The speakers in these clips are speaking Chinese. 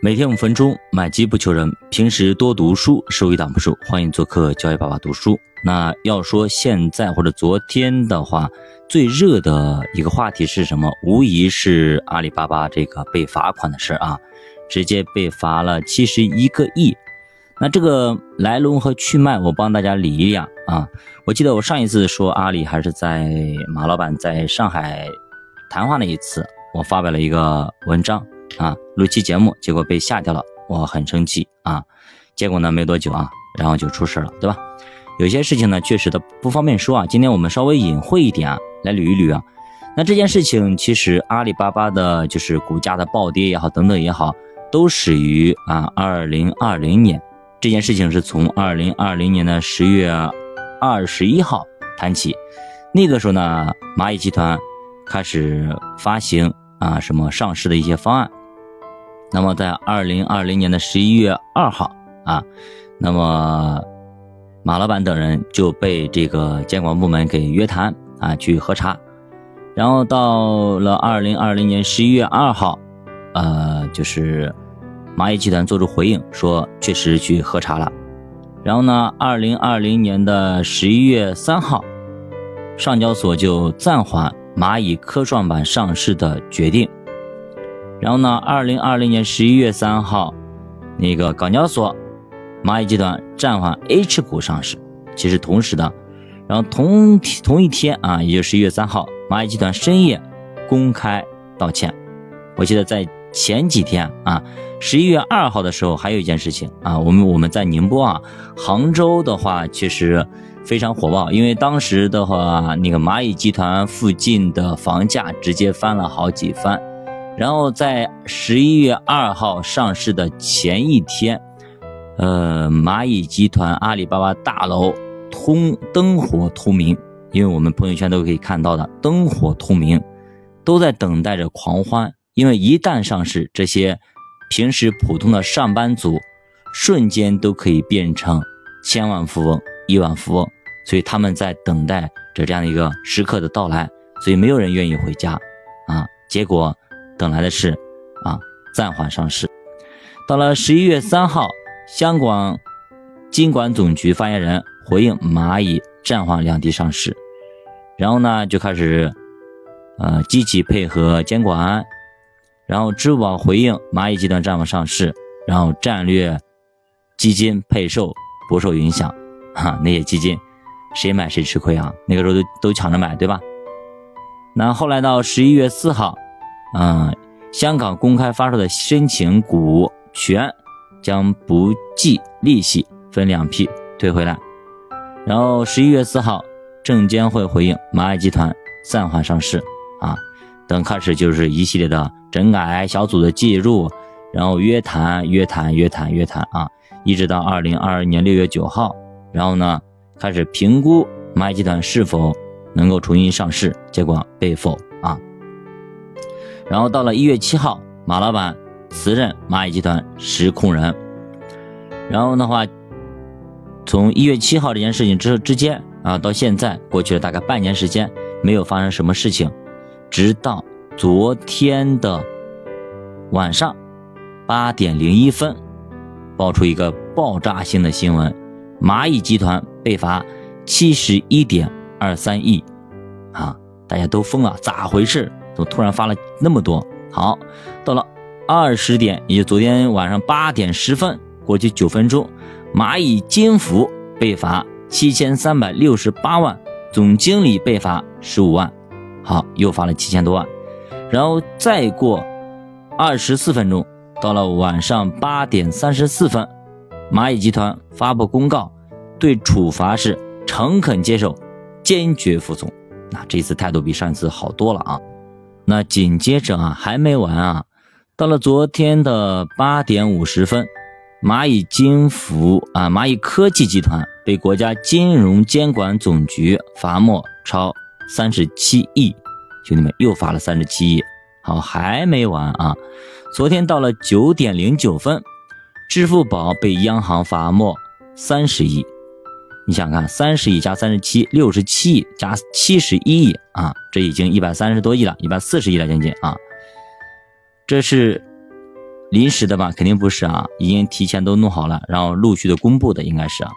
每天五分钟，买机不求人。平时多读书，收益挡不输。欢迎做客教育爸爸读书。那要说现在或者昨天的话，最热的一个话题是什么？无疑是阿里巴巴这个被罚款的事啊，直接被罚了七十一个亿。那这个来龙和去脉，我帮大家理一下啊。我记得我上一次说阿里还是在马老板在上海谈话那一次，我发表了一个文章。啊，录期节目，结果被下掉了，我很生气啊。结果呢，没多久啊，然后就出事了，对吧？有些事情呢，确实的不方便说啊。今天我们稍微隐晦一点啊，来捋一捋啊。那这件事情其实阿里巴巴的，就是股价的暴跌也好，等等也好，都始于啊，二零二零年。这件事情是从二零二零年的十月二十一号谈起，那个时候呢，蚂蚁集团开始发行啊什么上市的一些方案。那么在二零二零年的十一月二号啊，那么马老板等人就被这个监管部门给约谈啊，去核查。然后到了二零二零年十一月二号，呃，就是蚂蚁集团做出回应，说确实去核查了。然后呢，二零二零年的十一月三号，上交所就暂缓蚂蚁科创板上市的决定。然后呢？二零二零年十一月三号，那个港交所，蚂蚁集团暂缓 H 股上市，其实同时的。然后同同一天啊，也就十一月三号，蚂蚁集团深夜公开道歉。我记得在前几天啊，十一月二号的时候，还有一件事情啊，我们我们在宁波啊，杭州的话其实非常火爆，因为当时的话，那个蚂蚁集团附近的房价直接翻了好几番。然后在十一月二号上市的前一天，呃，蚂蚁集团阿里巴巴大楼通灯火通明，因为我们朋友圈都可以看到的灯火通明，都在等待着狂欢。因为一旦上市，这些平时普通的上班族瞬间都可以变成千万富翁、亿万富翁，所以他们在等待着这样的一个时刻的到来，所以没有人愿意回家啊。结果。等来的是，啊，暂缓上市。到了十一月三号，香港金管总局发言人回应蚂蚁暂缓两地上市，然后呢就开始，呃，积极配合监管。然后支付宝回应蚂蚁集团暂缓上市，然后战略基金配售不受影响。哈，那些基金谁买谁吃亏啊？那个时候都都抢着买，对吧？那后来到十一月四号。啊，香港公开发售的申请股权将不计利息，分两批退回来。然后十一月四号，证监会回应蚂蚁集团暂缓上市啊，等开始就是一系列的整改小组的介入，然后约谈约谈约谈约谈啊，一直到二零二二年六月九号，然后呢开始评估蚂蚁集团是否能够重新上市，结果被否。然后到了一月七号，马老板辞任蚂蚁集团实控人。然后的话，从一月七号这件事情之之间啊，到现在过去了大概半年时间，没有发生什么事情，直到昨天的晚上八点零一分，爆出一个爆炸性的新闻：蚂蚁集团被罚七十一点二三亿，啊，大家都疯了，咋回事？突然发了那么多，好，到了二十点，也就昨天晚上八点十分，过去九分钟，蚂蚁金服被罚七千三百六十八万，总经理被罚十五万，好，又罚了七千多万，然后再过二十四分钟，到了晚上八点三十四分，蚂蚁集团发布公告，对处罚是诚恳接受，坚决服从，那这次态度比上一次好多了啊。那紧接着啊，还没完啊！到了昨天的八点五十分，蚂蚁金服啊，蚂蚁科技集团被国家金融监管总局罚没超三十七亿，兄弟们又罚了三十七亿。好，还没完啊！昨天到了九点零九分，支付宝被央行罚没三十亿。你想看，三十亿加三十七，六十七亿加七十一亿啊，这已经一百三十多亿了，一百四十亿了将近啊。这是临时的吧？肯定不是啊，已经提前都弄好了，然后陆续的公布的应该是啊。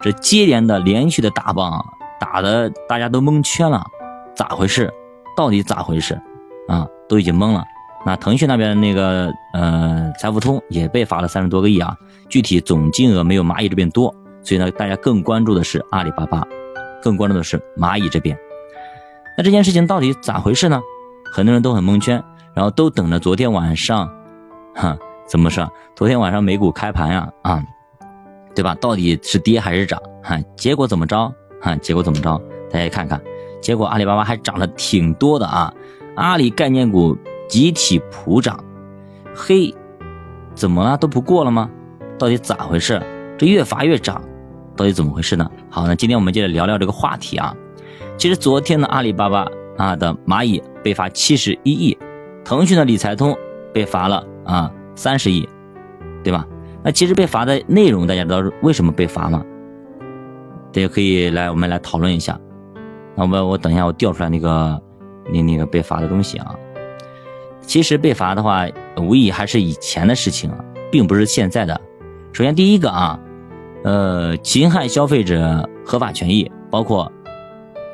这接连的连续的大棒打的大家都蒙圈了，咋回事？到底咋回事？啊，都已经懵了。那腾讯那边那个呃财付通也被罚了三十多个亿啊，具体总金额没有蚂蚁这边多，所以呢，大家更关注的是阿里巴巴，更关注的是蚂蚁这边。那这件事情到底咋回事呢？很多人都很蒙圈，然后都等着昨天晚上，哈，怎么说？昨天晚上美股开盘呀，啊，对吧？到底是跌还是涨？哈，结果怎么着？哈，结果怎么着？大家看看，结果阿里巴巴还涨了挺多的啊，阿里概念股。集体普涨，嘿，怎么了？都不过了吗？到底咋回事？这越罚越涨，到底怎么回事呢？好，那今天我们接着聊聊这个话题啊。其实昨天的阿里巴巴啊的蚂蚁被罚七十一亿，腾讯的理财通被罚了啊三十亿，对吧？那其实被罚的内容大家知道是为什么被罚吗？大家可以来我们来讨论一下。那我我等一下我调出来那个那那个被罚的东西啊。其实被罚的话，无疑还是以前的事情，并不是现在的。首先，第一个啊，呃，侵害消费者合法权益，包括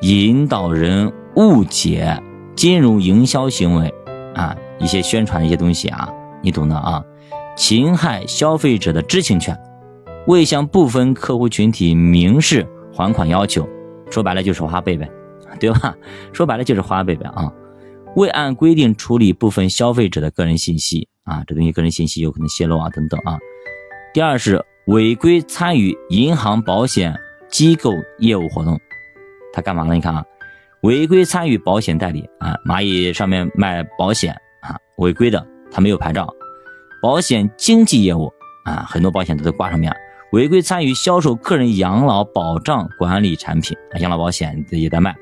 引导人误解金融营销行为啊，一些宣传的一些东西啊，你懂的啊。侵害消费者的知情权，未向部分客户群体明示还款要求，说白了就是花呗呗，对吧？说白了就是花呗呗啊。未按规定处理部分消费者的个人信息啊，这东西个人信息有可能泄露啊等等啊。第二是违规参与银行、保险机构业务活动，他干嘛呢？你看啊，违规参与保险代理啊，蚂蚁上面卖保险啊，违规的，他没有牌照。保险经纪业务啊，很多保险都在挂上面，违规参与销售个人养老保障管理产品啊，养老保险也在卖，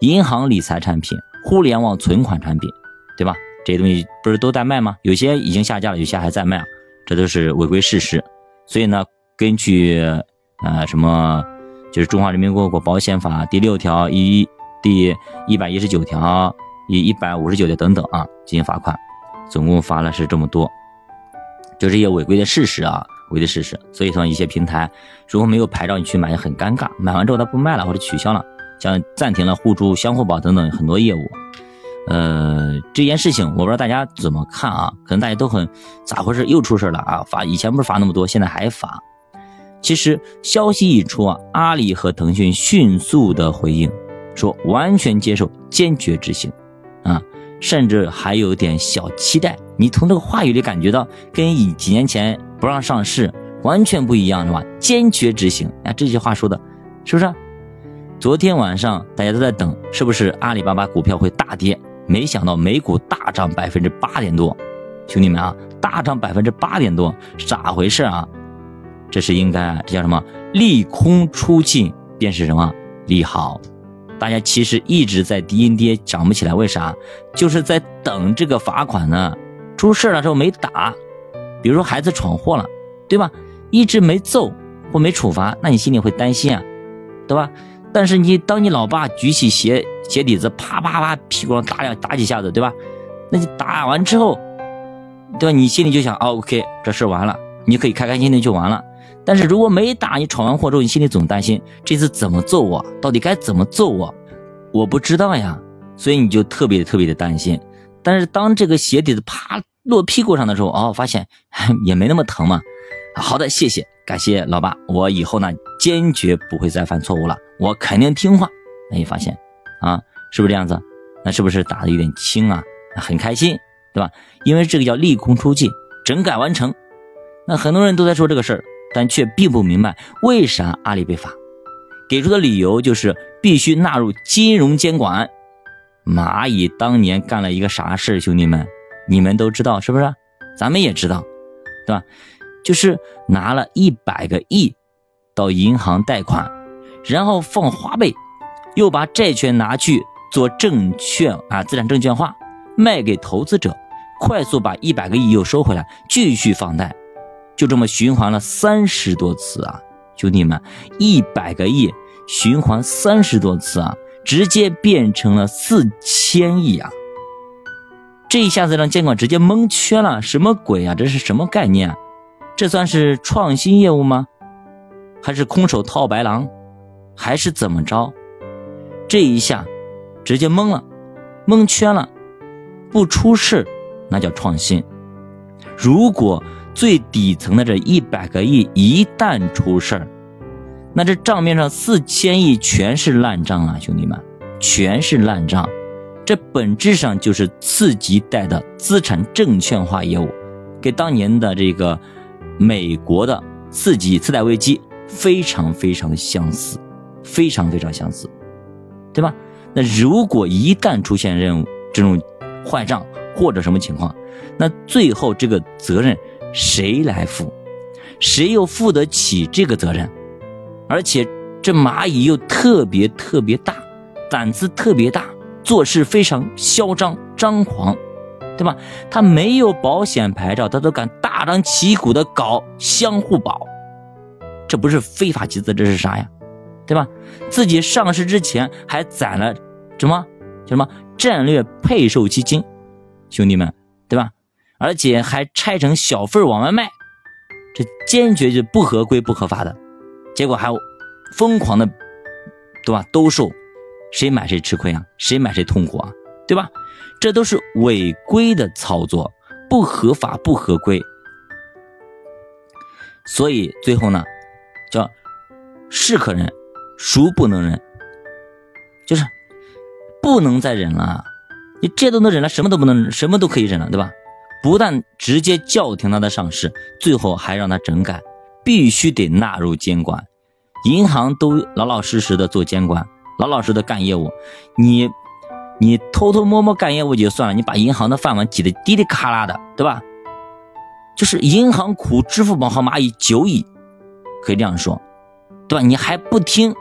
银行理财产品。互联网存款产品，对吧？这些东西不是都在卖吗？有些已经下架了，有些还在卖啊，这都是违规事实。所以呢，根据呃什么，就是《中华人民共和国保险法》第六条一、第一百一十九条、一一百五十九条等等啊，进行罚款，总共罚了是这么多，就这些违规的事实啊，违规的事实。所以说，一些平台如果没有牌照，你去买很尴尬，买完之后它不卖了或者取消了。像暂停了互助、相互保等等很多业务，呃，这件事情我不知道大家怎么看啊？可能大家都很咋回事？又出事了啊？罚以前不是罚那么多，现在还罚。其实消息一出啊，阿里和腾讯迅速的回应，说完全接受，坚决执行，啊，甚至还有点小期待。你从这个话语里感觉到跟以几年前不让上市完全不一样，是吧？坚决执行，啊，这句话说的是不是？昨天晚上大家都在等，是不是阿里巴巴股票会大跌？没想到美股大涨百分之八点多，兄弟们啊，大涨百分之八点多，咋回事啊？这是应该，这叫什么？利空出尽便是什么利好？大家其实一直在低阴跌，涨不起来，为啥？就是在等这个罚款呢。出事了之后没打，比如说孩子闯祸了，对吧？一直没揍或没处罚，那你心里会担心啊，对吧？但是你当你老爸举起鞋鞋底子，啪啪啪屁股上打两打几下子，对吧？那你打完之后，对吧？你心里就想，哦，OK，这事完了，你可以开开心心就完了。但是如果没打，你闯完祸之后，你心里总担心这次怎么揍我，到底该怎么揍我？我不知道呀，所以你就特别特别的担心。但是当这个鞋底子啪落屁股上的时候，哦，发现 也没那么疼嘛。好的，谢谢，感谢老爸，我以后呢坚决不会再犯错误了，我肯定听话。那你发现，啊，是不是这样子？那是不是打的有点轻啊？很开心，对吧？因为这个叫利空出尽，整改完成。那很多人都在说这个事儿，但却并不明白为啥阿里被罚，给出的理由就是必须纳入金融监管。蚂蚁当年干了一个啥事兄弟们，你们都知道是不是？咱们也知道，对吧？就是拿了一百个亿到银行贷款，然后放花呗，又把债权拿去做证券啊，资产证券化卖给投资者，快速把一百个亿又收回来，继续放贷，就这么循环了三十多次啊，兄弟们，一百个亿循环三十多次啊，直接变成了四千亿啊，这一下子让监管直接蒙圈了，什么鬼啊？这是什么概念？这算是创新业务吗？还是空手套白狼？还是怎么着？这一下直接懵了，蒙圈了，不出事那叫创新。如果最底层的这一百个亿一旦出事儿，那这账面上四千亿全是烂账啊，兄弟们，全是烂账。这本质上就是次级贷的资产证券化业务，跟当年的这个美国的次级次贷危机非常非常的相似，非常非常相似，对吧？那如果一旦出现任务这种坏账或者什么情况，那最后这个责任谁来负？谁又负得起这个责任？而且这蚂蚁又特别特别大，胆子特别大。做事非常嚣张张狂，对吧？他没有保险牌照，他都敢大张旗鼓的搞相互保，这不是非法集资，这是啥呀？对吧？自己上市之前还攒了什么叫什么战略配售基金，兄弟们，对吧？而且还拆成小份往外卖，这坚决是不合规不合法的，结果还疯狂的，对吧？兜售。谁买谁吃亏啊？谁买谁痛苦啊？对吧？这都是违规的操作，不合法不合规。所以最后呢，叫是可忍，孰不能忍？就是不能再忍了。你这都能忍了，什么都不能，什么都可以忍了，对吧？不但直接叫停他的上市，最后还让他整改，必须得纳入监管，银行都老老实实的做监管。老老实的干业务，你你偷偷摸摸干业务就算了，你把银行的饭碗挤得滴滴咔啦的，对吧？就是银行苦，支付宝和蚂蚁久矣，可以这样说，对吧？你还不听，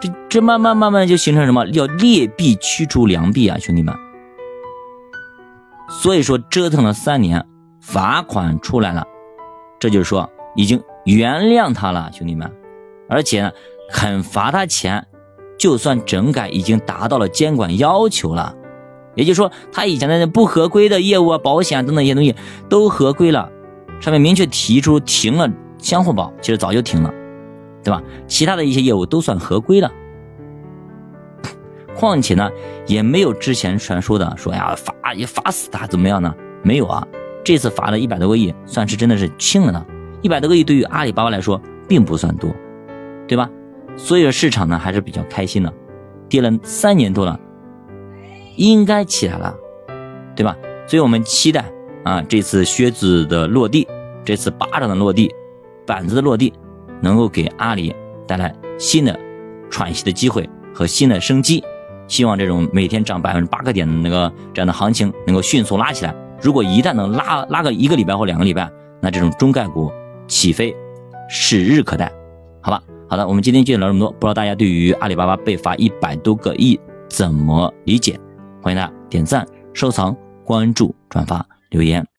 这这慢慢慢慢就形成什么？要劣币驱逐良币啊，兄弟们！所以说折腾了三年，罚款出来了，这就是说已经原谅他了，兄弟们，而且呢，肯罚他钱。就算整改已经达到了监管要求了，也就是说，他以前的那不合规的业务啊、保险等等一些东西都合规了，上面明确提出停了相互保，其实早就停了，对吧？其他的一些业务都算合规了。况且呢，也没有之前传说的说呀罚也罚死他怎么样呢？没有啊，这次罚了一百多个亿，算是真的是轻了呢。一百多个亿对于阿里巴巴来说并不算多，对吧？所以说市场呢还是比较开心的，跌了三年多了，应该起来了，对吧？所以我们期待啊这次靴子的落地，这次巴掌的落地，板子的落地，能够给阿里带来新的喘息的机会和新的生机。希望这种每天涨百分之八个点的那个这样的行情能够迅速拉起来。如果一旦能拉拉个一个礼拜或两个礼拜，那这种中概股起飞指日可待，好吧？好的，我们今天就聊这么多。不知道大家对于阿里巴巴被罚一百多个亿怎么理解？欢迎大家点赞、收藏、关注、转发、留言。